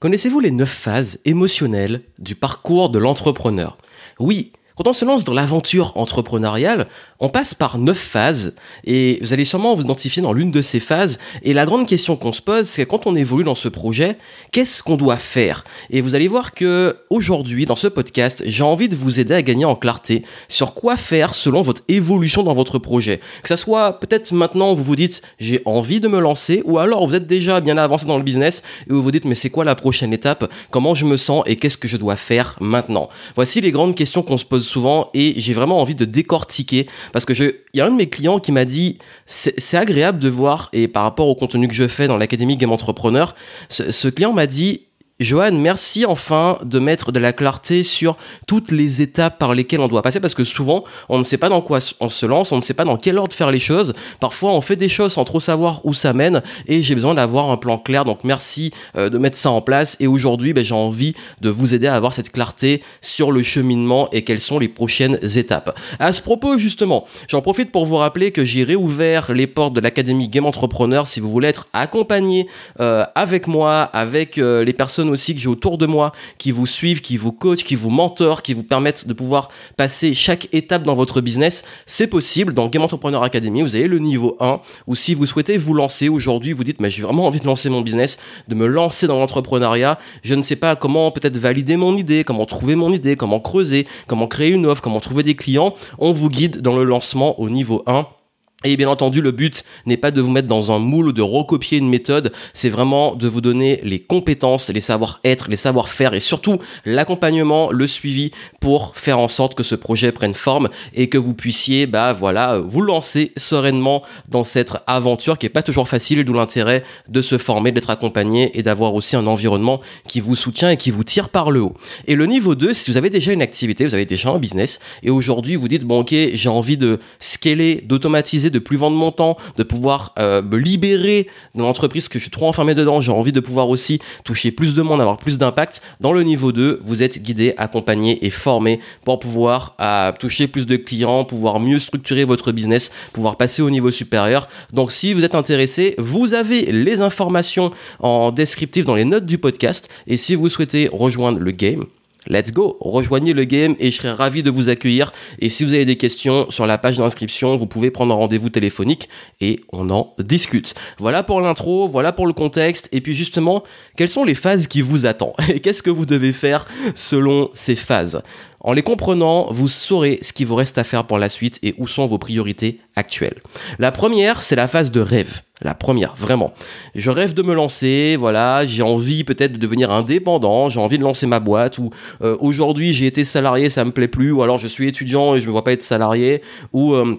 Connaissez-vous les neuf phases émotionnelles du parcours de l'entrepreneur? Oui, quand on se lance dans l'aventure entrepreneuriale, on passe par neuf phases et vous allez sûrement vous identifier dans l'une de ces phases. Et la grande question qu'on se pose, c'est quand on évolue dans ce projet, qu'est-ce qu'on doit faire? Et vous allez voir que aujourd'hui, dans ce podcast, j'ai envie de vous aider à gagner en clarté sur quoi faire selon votre évolution dans votre projet. Que ça soit peut-être maintenant vous vous dites j'ai envie de me lancer, ou alors vous êtes déjà bien avancé dans le business et vous vous dites mais c'est quoi la prochaine étape? Comment je me sens et qu'est-ce que je dois faire maintenant? Voici les grandes questions qu'on se pose souvent et j'ai vraiment envie de décortiquer parce que je, y a un de mes clients qui m'a dit c'est agréable de voir et par rapport au contenu que je fais dans l'académie Game Entrepreneur, ce client m'a dit Johan, merci enfin de mettre de la clarté sur toutes les étapes par lesquelles on doit passer parce que souvent on ne sait pas dans quoi on se lance, on ne sait pas dans quel ordre faire les choses. Parfois on fait des choses sans trop savoir où ça mène et j'ai besoin d'avoir un plan clair. Donc merci euh, de mettre ça en place et aujourd'hui ben, j'ai envie de vous aider à avoir cette clarté sur le cheminement et quelles sont les prochaines étapes. À ce propos justement, j'en profite pour vous rappeler que j'ai réouvert les portes de l'académie Game Entrepreneur si vous voulez être accompagné euh, avec moi, avec euh, les personnes aussi que j'ai autour de moi qui vous suivent, qui vous coachent, qui vous mentorent, qui vous permettent de pouvoir passer chaque étape dans votre business. C'est possible. Dans Game Entrepreneur Academy, vous avez le niveau 1 ou si vous souhaitez vous lancer aujourd'hui, vous dites, mais j'ai vraiment envie de lancer mon business, de me lancer dans l'entrepreneuriat. Je ne sais pas comment peut-être valider mon idée, comment trouver mon idée, comment creuser, comment créer une offre, comment trouver des clients. On vous guide dans le lancement au niveau 1 et bien entendu, le but n'est pas de vous mettre dans un moule ou de recopier une méthode, c'est vraiment de vous donner les compétences, les savoir-être, les savoir-faire et surtout l'accompagnement, le suivi pour faire en sorte que ce projet prenne forme et que vous puissiez, bah voilà, vous lancer sereinement dans cette aventure qui est pas toujours facile, d'où l'intérêt de se former, d'être accompagné et d'avoir aussi un environnement qui vous soutient et qui vous tire par le haut. Et le niveau 2, si vous avez déjà une activité, vous avez déjà un business et aujourd'hui vous dites, bon ok, j'ai envie de scaler, d'automatiser, de plus vendre mon temps, de pouvoir euh, me libérer de l'entreprise que je suis trop enfermé dedans. J'ai envie de pouvoir aussi toucher plus de monde, avoir plus d'impact. Dans le niveau 2, vous êtes guidé, accompagné et formé pour pouvoir euh, toucher plus de clients, pouvoir mieux structurer votre business, pouvoir passer au niveau supérieur. Donc si vous êtes intéressé, vous avez les informations en descriptif dans les notes du podcast. Et si vous souhaitez rejoindre le game, Let's go, rejoignez le game et je serai ravi de vous accueillir. Et si vous avez des questions sur la page d'inscription, vous pouvez prendre un rendez-vous téléphonique et on en discute. Voilà pour l'intro, voilà pour le contexte. Et puis justement, quelles sont les phases qui vous attendent? Et qu'est-ce que vous devez faire selon ces phases? En les comprenant, vous saurez ce qui vous reste à faire pour la suite et où sont vos priorités actuelles. La première, c'est la phase de rêve. La première, vraiment. Je rêve de me lancer, voilà, j'ai envie peut-être de devenir indépendant, j'ai envie de lancer ma boîte, ou euh, aujourd'hui j'ai été salarié, ça me plaît plus, ou alors je suis étudiant et je me vois pas être salarié, ou... Euh,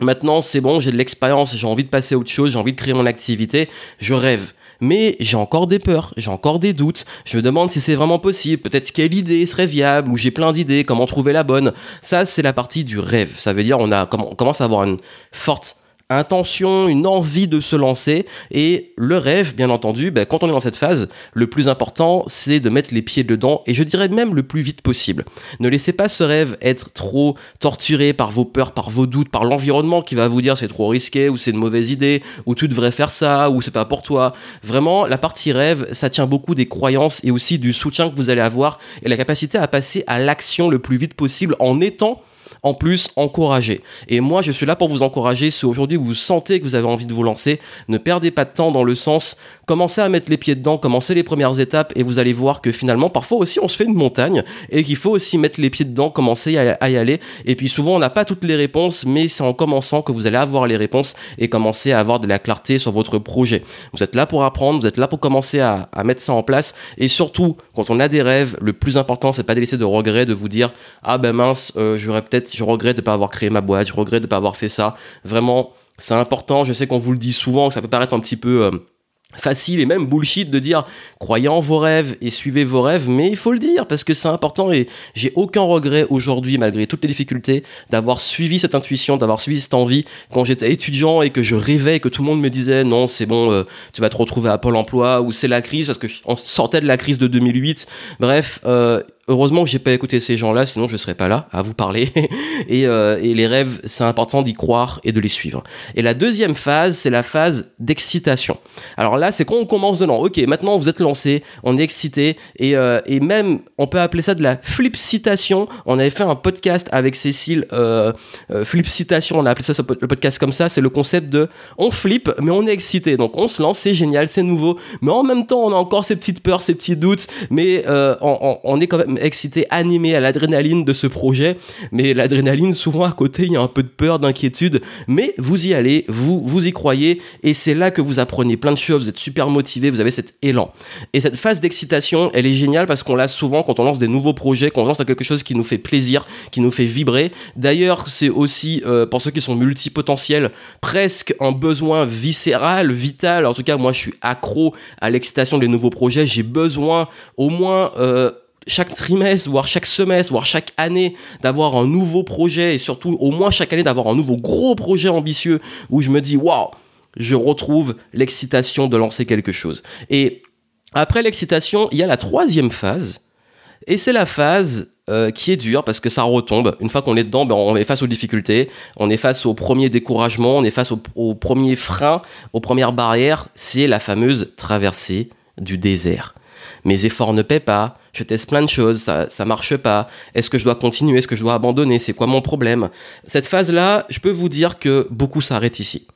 maintenant, c'est bon, j'ai de l'expérience, j'ai envie de passer à autre chose, j'ai envie de créer mon activité, je rêve mais j'ai encore des peurs, j'ai encore des doutes. Je me demande si c'est vraiment possible. Peut-être quelle idée serait viable ou j'ai plein d'idées, comment trouver la bonne. Ça, c'est la partie du rêve. Ça veut dire on a, on commence à avoir une forte intention, une envie de se lancer. Et le rêve, bien entendu, ben, quand on est dans cette phase, le plus important, c'est de mettre les pieds dedans, et je dirais même le plus vite possible. Ne laissez pas ce rêve être trop torturé par vos peurs, par vos doutes, par l'environnement qui va vous dire c'est trop risqué, ou c'est une mauvaise idée, ou tu devrais faire ça, ou c'est pas pour toi. Vraiment, la partie rêve, ça tient beaucoup des croyances et aussi du soutien que vous allez avoir et la capacité à passer à l'action le plus vite possible en étant en plus encourager. Et moi, je suis là pour vous encourager. Si aujourd'hui vous sentez que vous avez envie de vous lancer, ne perdez pas de temps dans le sens, commencez à mettre les pieds dedans, commencez les premières étapes et vous allez voir que finalement, parfois aussi, on se fait une montagne et qu'il faut aussi mettre les pieds dedans, commencer à, y aller. Et puis souvent, on n'a pas toutes les réponses, mais c'est en commençant que vous allez avoir les réponses et commencer à avoir de la clarté sur votre projet. Vous êtes là pour apprendre, vous êtes là pour commencer à, mettre ça en place. Et surtout, quand on a des rêves, le plus important, c'est pas de laisser de regrets, de vous dire, ah ben mince, euh, j'aurais peut-être je regrette de ne pas avoir créé ma boîte, je regrette de ne pas avoir fait ça. Vraiment, c'est important. Je sais qu'on vous le dit souvent, que ça peut paraître un petit peu euh, facile et même bullshit de dire croyez en vos rêves et suivez vos rêves, mais il faut le dire parce que c'est important et j'ai aucun regret aujourd'hui, malgré toutes les difficultés, d'avoir suivi cette intuition, d'avoir suivi cette envie quand j'étais étudiant et que je rêvais et que tout le monde me disait non, c'est bon, euh, tu vas te retrouver à Pôle emploi ou c'est la crise parce que on sortait de la crise de 2008. Bref, euh, heureusement que j'ai pas écouté ces gens-là, sinon je serais pas là à vous parler. et, euh, et les rêves, c'est important d'y croire et de les suivre. Et la deuxième phase, c'est la phase d'excitation. Alors là, c'est quand on commence dedans. Ok, maintenant vous êtes lancé, on est excité, et, euh, et même, on peut appeler ça de la flip citation. On avait fait un podcast avec Cécile, euh, euh, flip citation, on a appelé ça le podcast comme ça. C'est le concept de on flip, mais on est excité. Donc on se lance, c'est génial, c'est nouveau, mais en même temps, on a encore ces petites peurs, ces petits doutes, mais on, est quand même excité, animé à l'adrénaline de ce projet. Mais l'adrénaline, souvent à côté, il y a un peu de peur, d'inquiétude, mais vous y allez, vous, vous y croyez, et c'est là que vous apprenez plein de choses, vous êtes super motivé, vous avez cet élan. Et cette phase d'excitation, elle est géniale parce qu'on l'a souvent quand on lance des nouveaux projets, quand on lance quelque chose qui nous fait plaisir, qui nous fait vibrer. D'ailleurs, c'est aussi, euh, pour ceux qui sont multipotentiels, presque un besoin viscéral, vital. En tout cas, moi, je suis accro à l'excitation des nouveaux projets. J'ai besoin au moins... Euh, chaque trimestre, voire chaque semestre, voire chaque année, d'avoir un nouveau projet et surtout au moins chaque année d'avoir un nouveau gros projet ambitieux où je me dis waouh, je retrouve l'excitation de lancer quelque chose. Et après l'excitation, il y a la troisième phase et c'est la phase euh, qui est dure parce que ça retombe. Une fois qu'on est dedans, ben, on est face aux difficultés, on est face au premier découragement, on est face au, au premier frein, aux premières barrières. C'est la fameuse traversée du désert. Mes efforts ne paient pas, je teste plein de choses, ça, ça marche pas. Est-ce que je dois continuer Est-ce que je dois abandonner C'est quoi mon problème? Cette phase-là, je peux vous dire que beaucoup s'arrêtent ici.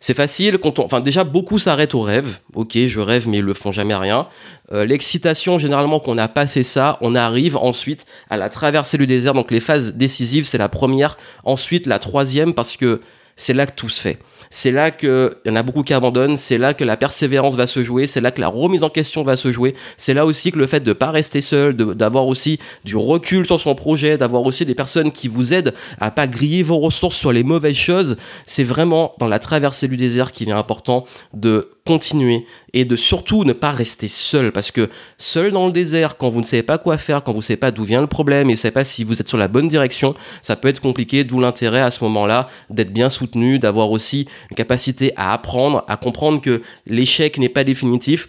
C'est facile quand on... Enfin, déjà, beaucoup s'arrêtent au rêve. Ok, je rêve, mais ils le font jamais rien. Euh, L'excitation, généralement, qu'on a passé ça, on arrive ensuite à la traversée du désert. Donc, les phases décisives, c'est la première. Ensuite, la troisième, parce que c'est là que tout se fait. C'est là qu'il y en a beaucoup qui abandonnent, c'est là que la persévérance va se jouer, c'est là que la remise en question va se jouer, c'est là aussi que le fait de pas rester seul, d'avoir aussi du recul sur son projet, d'avoir aussi des personnes qui vous aident à pas griller vos ressources sur les mauvaises choses, c'est vraiment dans la traversée du désert qu'il est important de continuer et de surtout ne pas rester seul. Parce que seul dans le désert quand vous ne savez pas quoi faire, quand vous ne savez pas d'où vient le problème et ne savez pas si vous êtes sur la bonne direction, ça peut être compliqué, d'où l'intérêt à ce moment-là d'être bien soutenu, d'avoir aussi une capacité à apprendre, à comprendre que l'échec n'est pas définitif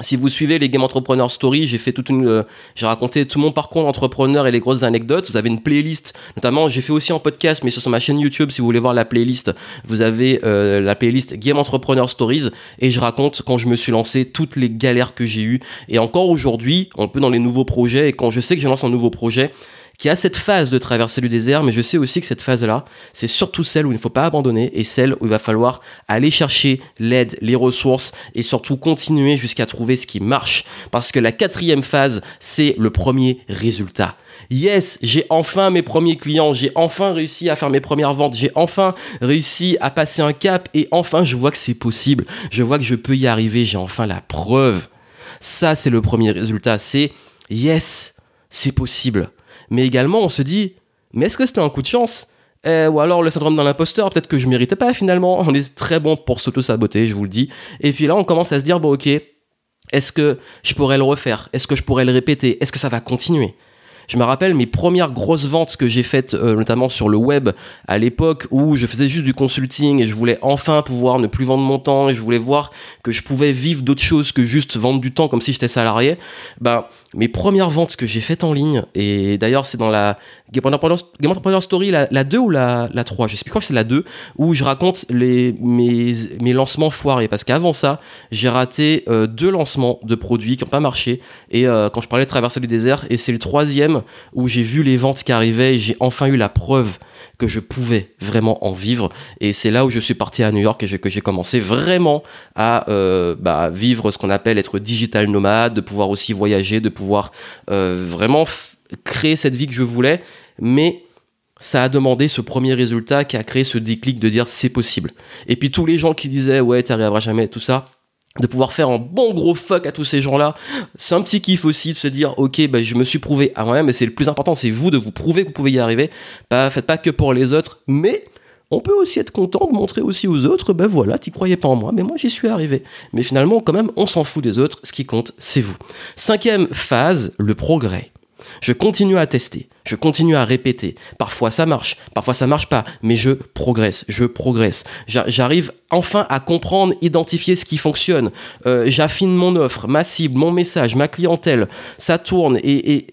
si vous suivez les Game Entrepreneur Story, j'ai fait toute une, euh, j'ai raconté tout mon parcours d'entrepreneur et les grosses anecdotes. Vous avez une playlist, notamment j'ai fait aussi en podcast, mais sur ma chaîne YouTube, si vous voulez voir la playlist, vous avez euh, la playlist Game Entrepreneur Stories et je raconte quand je me suis lancé toutes les galères que j'ai eues et encore aujourd'hui, on peut dans les nouveaux projets et quand je sais que je lance un nouveau projet, qui a cette phase de traverser le désert, mais je sais aussi que cette phase-là, c'est surtout celle où il ne faut pas abandonner et celle où il va falloir aller chercher l'aide, les ressources et surtout continuer jusqu'à trouver ce qui marche. Parce que la quatrième phase, c'est le premier résultat. Yes, j'ai enfin mes premiers clients, j'ai enfin réussi à faire mes premières ventes, j'ai enfin réussi à passer un cap et enfin je vois que c'est possible, je vois que je peux y arriver, j'ai enfin la preuve. Ça, c'est le premier résultat, c'est yes, c'est possible mais également on se dit, mais est-ce que c'était un coup de chance? Eh, Ou alors le syndrome de l'imposteur, peut-être que je méritais pas finalement. On est très bon pour s'auto-saboter, je vous le dis. Et puis là, on commence à se dire, bon ok, est-ce que je pourrais le refaire? Est-ce que je pourrais le répéter? Est-ce que ça va continuer? Je me rappelle mes premières grosses ventes que j'ai faites, euh, notamment sur le web, à l'époque où je faisais juste du consulting et je voulais enfin pouvoir ne plus vendre mon temps et je voulais voir que je pouvais vivre d'autres choses que juste vendre du temps comme si j'étais salarié. Ben, mes premières ventes que j'ai faites en ligne, et d'ailleurs c'est dans la Game Entrepreneur, Story, la, la, 2 ou la, la 3, je sais plus quoi, c'est la 2, où je raconte les, mes, mes lancements foirés. Parce qu'avant ça, j'ai raté euh, deux lancements de produits qui n'ont pas marché. Et euh, quand je parlais de traverser le désert, et c'est le troisième où j'ai vu les ventes qui arrivaient et j'ai enfin eu la preuve que je pouvais vraiment en vivre. Et c'est là où je suis parti à New York et que j'ai commencé vraiment à euh, bah, vivre ce qu'on appelle être digital nomade, de pouvoir aussi voyager, de pouvoir vraiment créer cette vie que je voulais, mais ça a demandé ce premier résultat qui a créé ce déclic de dire c'est possible. Et puis tous les gens qui disaient ouais t'arriveras jamais, tout ça, de pouvoir faire un bon gros fuck à tous ces gens-là, c'est un petit kiff aussi de se dire ok bah, je me suis prouvé à moi-même, mais c'est le plus important, c'est vous de vous prouver que vous pouvez y arriver. Pas, faites pas que pour les autres, mais on peut aussi être content de montrer aussi aux autres, ben voilà, t'y croyais pas en moi, mais moi j'y suis arrivé. Mais finalement, quand même, on s'en fout des autres, ce qui compte, c'est vous. Cinquième phase, le progrès. Je continue à tester, je continue à répéter. Parfois ça marche, parfois ça marche pas, mais je progresse, je progresse. J'arrive enfin à comprendre, identifier ce qui fonctionne. Euh, j'affine mon offre, ma cible, mon message, ma clientèle. Ça tourne et,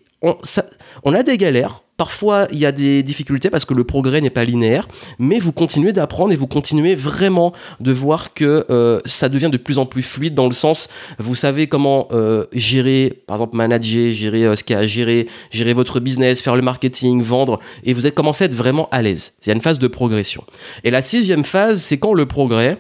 on, a des galères. Parfois, il y a des difficultés parce que le progrès n'est pas linéaire, mais vous continuez d'apprendre et vous continuez vraiment de voir que euh, ça devient de plus en plus fluide dans le sens, vous savez comment euh, gérer, par exemple, manager, gérer euh, ce qu'il y a à gérer, gérer votre business, faire le marketing, vendre, et vous êtes commencé à être vraiment à l'aise. Il y a une phase de progression. Et la sixième phase, c'est quand le progrès,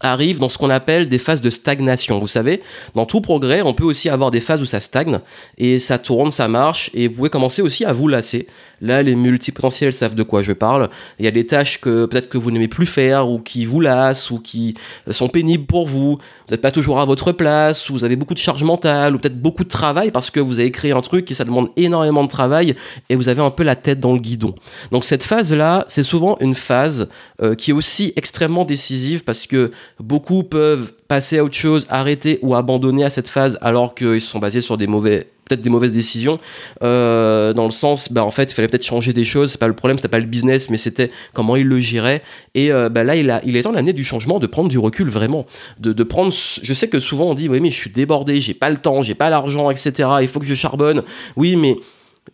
arrive dans ce qu'on appelle des phases de stagnation. Vous savez, dans tout progrès, on peut aussi avoir des phases où ça stagne et ça tourne, ça marche et vous pouvez commencer aussi à vous lasser. Là, les multipotentiels savent de quoi je parle. Il y a des tâches que peut-être que vous n'aimez plus faire ou qui vous lassent ou qui sont pénibles pour vous. Vous n'êtes pas toujours à votre place ou vous avez beaucoup de charge mentale ou peut-être beaucoup de travail parce que vous avez créé un truc et ça demande énormément de travail et vous avez un peu la tête dans le guidon. Donc cette phase-là, c'est souvent une phase euh, qui est aussi extrêmement décisive parce que beaucoup peuvent passer à autre chose, arrêter ou abandonner à cette phase alors qu'ils sont basés sur des mauvais peut-être des mauvaises décisions. Euh, dans le sens bah en fait il fallait peut-être changer des choses. C'est pas le problème c'était pas le business mais c'était comment il le gérait. Et euh, bah là il a il est temps d'amener du changement de prendre du recul vraiment. De, de prendre je sais que souvent on dit oui mais je suis débordé j'ai pas le temps j'ai pas l'argent etc il faut que je charbonne. Oui mais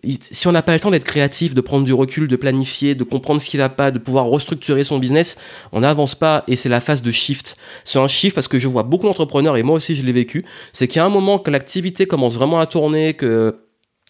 si on n'a pas le temps d'être créatif, de prendre du recul, de planifier, de comprendre ce qui va pas, de pouvoir restructurer son business, on n'avance pas et c'est la phase de shift. C'est un shift parce que je vois beaucoup d'entrepreneurs et moi aussi je l'ai vécu, c'est qu'il y a un moment que l'activité commence vraiment à tourner, que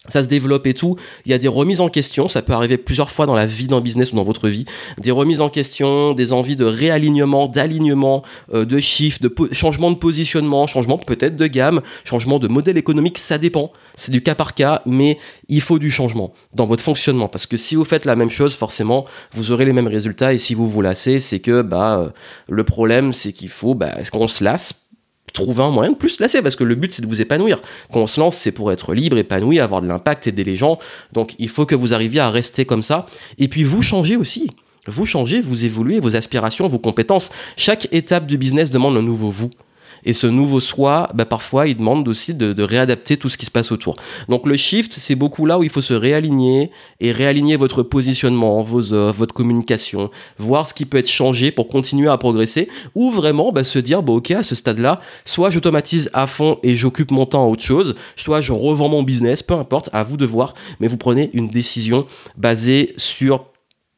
ça se développe et tout. Il y a des remises en question, ça peut arriver plusieurs fois dans la vie d'un business ou dans votre vie. Des remises en question, des envies de réalignement, d'alignement, euh, de chiffres, de changement de positionnement, changement peut-être de gamme, changement de modèle économique, ça dépend. C'est du cas par cas, mais il faut du changement dans votre fonctionnement. Parce que si vous faites la même chose, forcément, vous aurez les mêmes résultats. Et si vous vous lassez, c'est que bah, euh, le problème, c'est qu'il faut bah, qu'on se lasse trouver un moyen de plus se lasser parce que le but c'est de vous épanouir. Quand on se lance, c'est pour être libre, épanoui, avoir de l'impact, aider les gens. Donc il faut que vous arriviez à rester comme ça. Et puis vous changez aussi. Vous changez, vous évoluez, vos aspirations, vos compétences. Chaque étape du business demande un nouveau vous. Et ce nouveau soi, bah, parfois, il demande aussi de, réadapter tout ce qui se passe autour. Donc le shift, c'est beaucoup là où il faut se réaligner et réaligner votre positionnement, vos offres, votre communication, voir ce qui peut être changé pour continuer à progresser, ou vraiment bah, se dire, bah, ok, à ce stade-là, soit j'automatise à fond et j'occupe mon temps à autre chose, soit je revends mon business, peu importe, à vous de voir, mais vous prenez une décision basée sur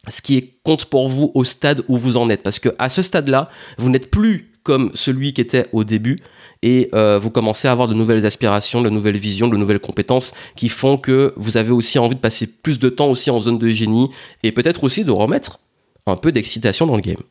ce qui compte pour vous au stade où vous en êtes. Parce que à ce stade-là, vous n'êtes plus comme celui qui était au début et euh, vous commencez à avoir de nouvelles aspirations, de nouvelles visions, de nouvelles compétences qui font que vous avez aussi envie de passer plus de temps aussi en zone de génie et peut-être aussi de remettre un peu d'excitation dans le game.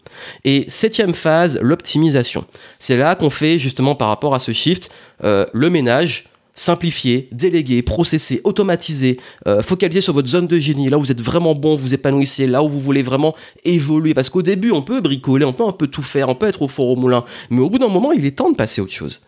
Et septième phase, l'optimisation. C'est là qu'on fait justement par rapport à ce shift euh, le ménage simplifier, déléguer, processer, automatiser, euh, focaliser sur votre zone de génie, là où vous êtes vraiment bon, vous épanouissez, là où vous voulez vraiment évoluer. Parce qu'au début, on peut bricoler, on peut un peu tout faire, on peut être au four au moulin, mais au bout d'un moment, il est temps de passer à autre chose.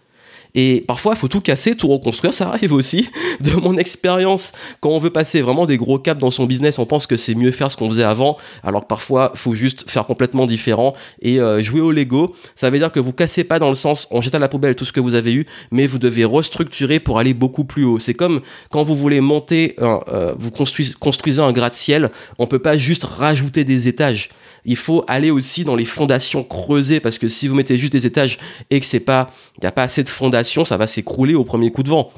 Et parfois, il faut tout casser, tout reconstruire. Ça arrive aussi. De mon expérience, quand on veut passer vraiment des gros caps dans son business, on pense que c'est mieux faire ce qu'on faisait avant, alors que parfois, il faut juste faire complètement différent et euh, jouer au Lego. Ça veut dire que vous cassez pas dans le sens, on jette à la poubelle tout ce que vous avez eu, mais vous devez restructurer pour aller beaucoup plus haut. C'est comme quand vous voulez monter, euh, vous construisez, un gratte-ciel, on peut pas juste rajouter des étages il faut aller aussi dans les fondations creusées parce que si vous mettez juste des étages et que c'est pas, il n'y a pas assez de fondations, ça va s'écrouler au premier coup de vent.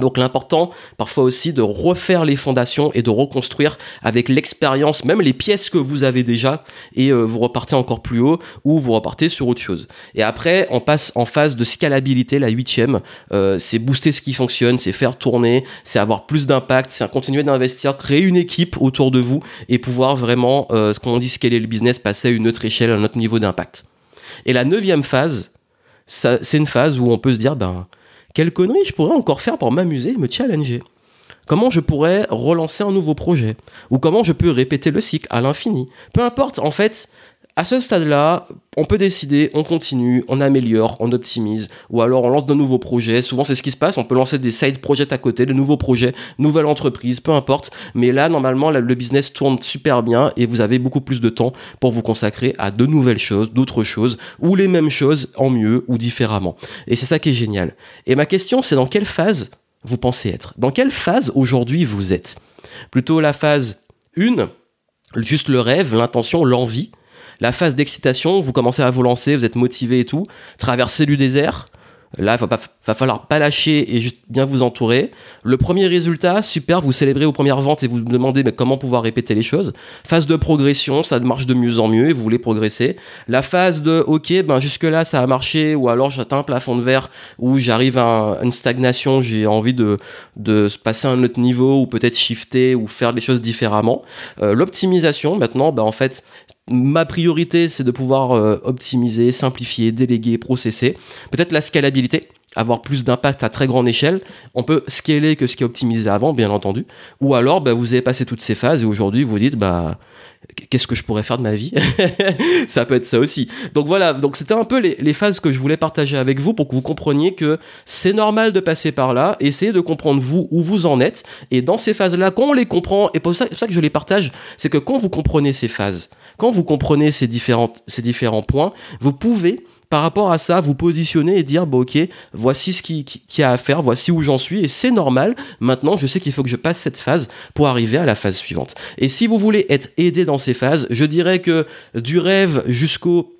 Donc l'important, parfois aussi, de refaire les fondations et de reconstruire avec l'expérience, même les pièces que vous avez déjà, et euh, vous repartez encore plus haut ou vous repartez sur autre chose. Et après, on passe en phase de scalabilité, la huitième. Euh, c'est booster ce qui fonctionne, c'est faire tourner, c'est avoir plus d'impact, c'est continuer d'investir, créer une équipe autour de vous et pouvoir vraiment, euh, ce qu'on dit scaler le business, passer à une autre échelle, à un autre niveau d'impact. Et la neuvième phase, c'est une phase où on peut se dire, ben quelle connerie je pourrais encore faire pour m'amuser me challenger. Comment je pourrais relancer un nouveau projet? Ou comment je peux répéter le cycle à l'infini? Peu importe, en fait, à ce stade-là, on peut décider, on continue, on améliore, on optimise, ou alors on lance de nouveaux projets. Souvent, c'est ce qui se passe. On peut lancer des side projects à côté, de nouveaux projets, nouvelle entreprise, peu importe. Mais là, normalement, le business tourne super bien et vous avez beaucoup plus de temps pour vous consacrer à de nouvelles choses, d'autres choses, ou les mêmes choses en mieux ou différemment. Et c'est ça qui est génial. Et ma question, c'est dans quelle phase vous pensez être? Dans quelle phase aujourd'hui vous êtes? Plutôt la phase 1, juste le rêve, l'intention, l'envie? La phase d'excitation, vous commencez à vous lancer, vous êtes motivé et tout, traverser du désert, Là, il va, va falloir pas lâcher et juste bien vous entourer. Le premier résultat, super, vous célébrez vos premières ventes et vous vous demandez mais comment pouvoir répéter les choses. Phase de progression, ça marche de mieux en mieux et vous voulez progresser. La phase de ok, ben jusque là ça a marché ou alors j'atteins un plafond de verre ou j'arrive à une stagnation, j'ai envie de, de passer à un autre niveau ou peut-être shifter ou faire des choses différemment. Euh, l'optimisation, maintenant, ben en fait, ma priorité, c'est de pouvoir euh, optimiser, simplifier, déléguer, processer. Peut-être la scalabilité, avoir plus d'impact à très grande échelle. On peut scaler que ce qui est optimisé avant, bien entendu. Ou alors, bah, vous avez passé toutes ces phases et aujourd'hui, vous vous dites, bah, qu'est-ce que je pourrais faire de ma vie Ça peut être ça aussi. Donc voilà, donc c'était un peu les, phases que je voulais partager avec vous pour que vous compreniez que c'est normal de passer par là, essayez de comprendre vous où vous en êtes, et dans ces phases-là, quand on les comprend, et ça, pour ça que je les partage, c'est que quand vous comprenez ces phases, quand vous comprenez ces, différentes, ces différents points, vous pouvez par rapport à ça, vous positionner et dire, bon ok, voici ce qu'il qui, a à faire, voici où j'en suis, et c'est normal. Maintenant, je sais qu'il faut que je passe cette phase pour arriver à la phase suivante. Et si vous voulez être aidé dans ces phases, je dirais que du rêve jusqu'au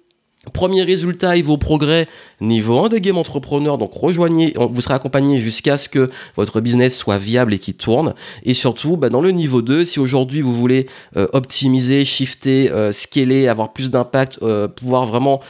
Premier résultat et vos progrès niveau 1 de Game Entrepreneur. Donc rejoignez, vous serez accompagné jusqu'à ce que votre business soit viable et qu'il tourne. Et surtout, bah, dans le niveau 2, si aujourd'hui vous voulez euh, optimiser, shifter, euh, scaler, avoir plus d'impact, euh, pouvoir vraiment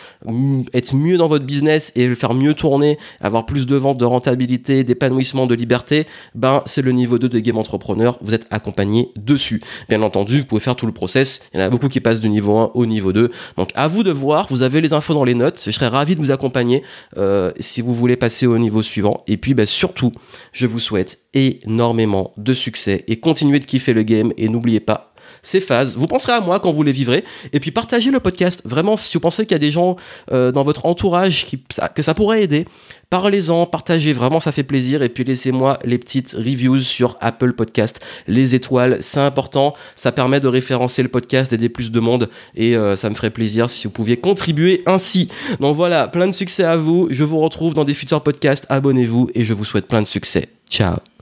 être mieux dans votre business et le faire mieux tourner, avoir plus de ventes, de rentabilité, d'épanouissement, de liberté, ben c'est le niveau 2 de Game Entrepreneur. Vous êtes accompagné dessus. Bien entendu, vous pouvez faire tout le process. Il y en a beaucoup qui passent du niveau 1 au niveau 2. Donc à vous de voir. Vous avez les infos dans les notes. Je serais ravi de vous accompagner euh, si vous voulez passer au niveau suivant. Et puis bah, surtout, je vous souhaite énormément de succès et continuez de kiffer le game. Et n'oubliez pas, ces phases. Vous penserez à moi quand vous les vivrez. Et puis partagez le podcast. Vraiment, si vous pensez qu'il y a des gens euh, dans votre entourage qui, que ça pourrait aider, parlez-en, partagez. Vraiment, ça fait plaisir. Et puis laissez-moi les petites reviews sur Apple Podcast. Les étoiles, c'est important. Ça permet de référencer le podcast, d'aider plus de monde. Et euh, ça me ferait plaisir si vous pouviez contribuer ainsi. Donc voilà, plein de succès à vous. Je vous retrouve dans des futurs podcasts. Abonnez-vous et je vous souhaite plein de succès. Ciao